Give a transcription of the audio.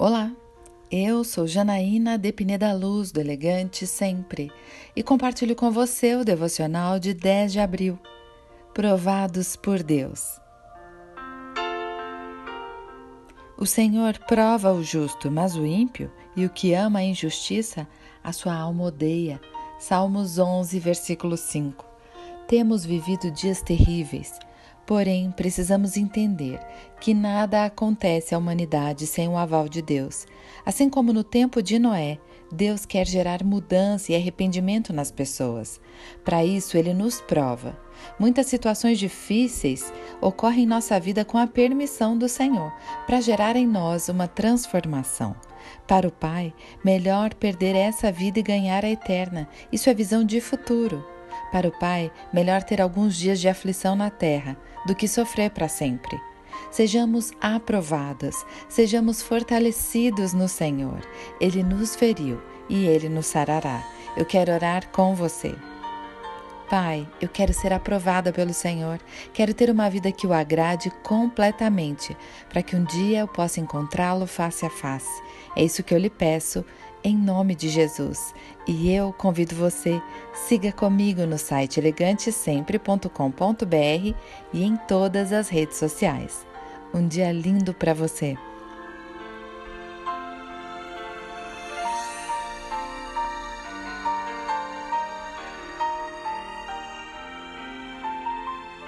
Olá, eu sou Janaína de Pineda Luz, do Elegante Sempre, e compartilho com você o devocional de 10 de abril, Provados por Deus. O Senhor prova o justo, mas o ímpio e o que ama a injustiça, a sua alma odeia. Salmos 11, versículo 5. Temos vivido dias terríveis Porém, precisamos entender que nada acontece à humanidade sem o aval de Deus. Assim como no tempo de Noé, Deus quer gerar mudança e arrependimento nas pessoas. Para isso, ele nos prova. Muitas situações difíceis ocorrem em nossa vida com a permissão do Senhor, para gerar em nós uma transformação. Para o Pai, melhor perder essa vida e ganhar a eterna. Isso é visão de futuro. Para o Pai, melhor ter alguns dias de aflição na terra do que sofrer para sempre. Sejamos aprovadas, sejamos fortalecidos no Senhor. Ele nos feriu e ele nos sarará. Eu quero orar com você. Pai, eu quero ser aprovada pelo Senhor, quero ter uma vida que o agrade completamente, para que um dia eu possa encontrá-lo face a face. É isso que eu lhe peço em nome de Jesus. E eu convido você, siga comigo no site elegantesempre.com.br e em todas as redes sociais. Um dia lindo para você!